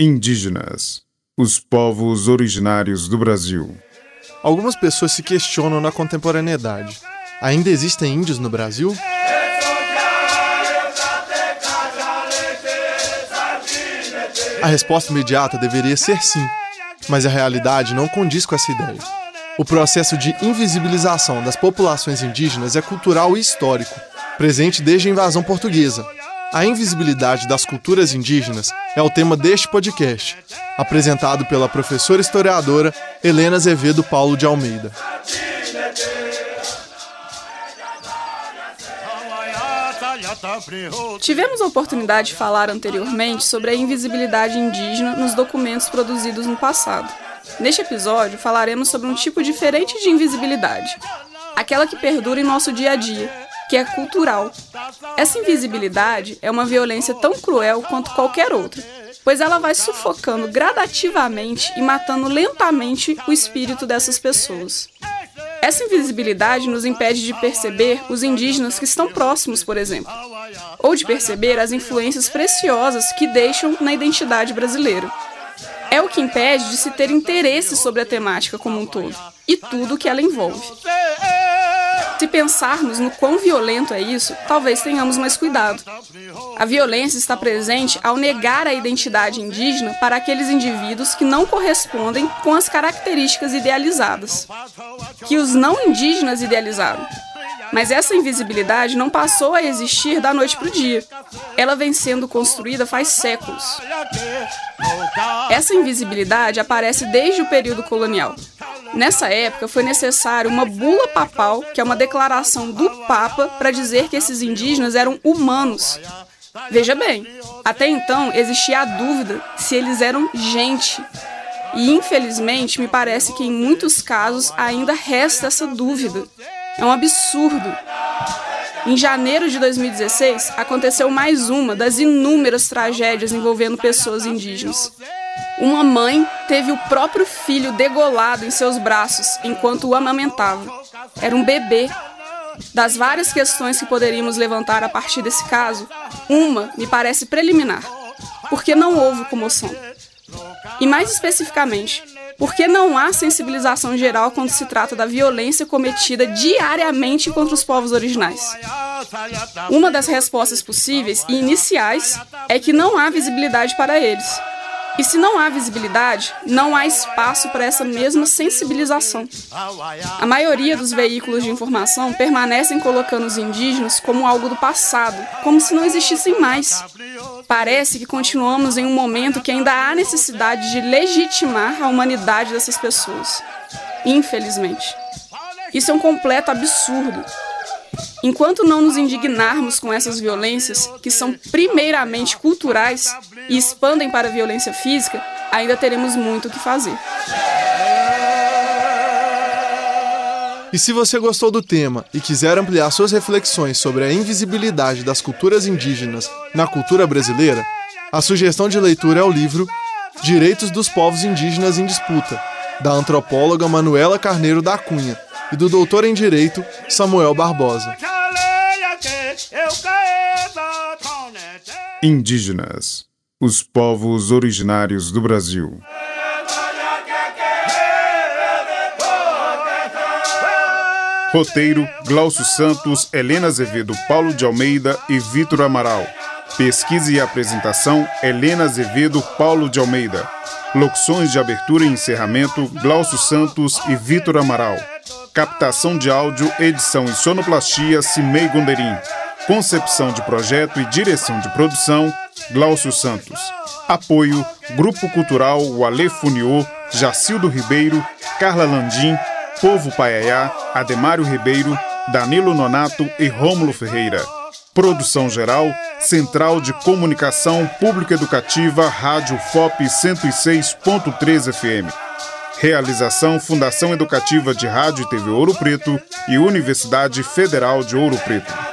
Indígenas, os povos originários do Brasil. Algumas pessoas se questionam na contemporaneidade. Ainda existem índios no Brasil? A resposta imediata deveria ser sim, mas a realidade não condiz com essa ideia. O processo de invisibilização das populações indígenas é cultural e histórico, presente desde a invasão portuguesa, a invisibilidade das culturas indígenas é o tema deste podcast, apresentado pela professora historiadora Helena Azevedo Paulo de Almeida. Tivemos a oportunidade de falar anteriormente sobre a invisibilidade indígena nos documentos produzidos no passado. Neste episódio, falaremos sobre um tipo diferente de invisibilidade, aquela que perdura em nosso dia a dia, que é cultural. Essa invisibilidade é uma violência tão cruel quanto qualquer outra, pois ela vai sufocando gradativamente e matando lentamente o espírito dessas pessoas. Essa invisibilidade nos impede de perceber os indígenas que estão próximos, por exemplo, ou de perceber as influências preciosas que deixam na identidade brasileira. É o que impede de se ter interesse sobre a temática como um todo e tudo o que ela envolve. Se pensarmos no quão violento é isso, talvez tenhamos mais cuidado. A violência está presente ao negar a identidade indígena para aqueles indivíduos que não correspondem com as características idealizadas, que os não indígenas idealizaram. Mas essa invisibilidade não passou a existir da noite para o dia. Ela vem sendo construída faz séculos. Essa invisibilidade aparece desde o período colonial, Nessa época, foi necessário uma bula papal, que é uma declaração do Papa para dizer que esses indígenas eram humanos. Veja bem, até então existia a dúvida se eles eram gente. E infelizmente, me parece que em muitos casos ainda resta essa dúvida. É um absurdo. Em janeiro de 2016, aconteceu mais uma das inúmeras tragédias envolvendo pessoas indígenas. Uma mãe teve o próprio filho degolado em seus braços enquanto o amamentava. Era um bebê. Das várias questões que poderíamos levantar a partir desse caso, uma me parece preliminar. Porque não houve comoção? E mais especificamente, porque não há sensibilização geral quando se trata da violência cometida diariamente contra os povos originais. Uma das respostas possíveis e iniciais é que não há visibilidade para eles. E se não há visibilidade, não há espaço para essa mesma sensibilização. A maioria dos veículos de informação permanecem colocando os indígenas como algo do passado, como se não existissem mais. Parece que continuamos em um momento que ainda há necessidade de legitimar a humanidade dessas pessoas. Infelizmente. Isso é um completo absurdo. Enquanto não nos indignarmos com essas violências, que são primeiramente culturais e expandem para a violência física, ainda teremos muito o que fazer. E se você gostou do tema e quiser ampliar suas reflexões sobre a invisibilidade das culturas indígenas na cultura brasileira, a sugestão de leitura é o livro Direitos dos Povos Indígenas em Disputa, da antropóloga Manuela Carneiro da Cunha e do doutor em Direito Samuel Barbosa. Indígenas, os povos originários do Brasil. Roteiro: Glaucio Santos, Helena Azevedo, Paulo de Almeida e Vitor Amaral. Pesquisa e apresentação: Helena Azevedo, Paulo de Almeida. Locuções de abertura e encerramento: Glaucio Santos e Vitor Amaral. Captação de áudio, edição e sonoplastia: Cimei Gonderim. Concepção de projeto e direção de produção: Glaucio Santos. Apoio: Grupo Cultural Wale Funiô, Jacildo Ribeiro, Carla Landim, Povo Paiaiá, Ademário Ribeiro, Danilo Nonato e Rômulo Ferreira. Produção geral: Central de Comunicação Pública Educativa, Rádio FOP 106.3 FM. Realização Fundação Educativa de Rádio e TV Ouro Preto e Universidade Federal de Ouro Preto.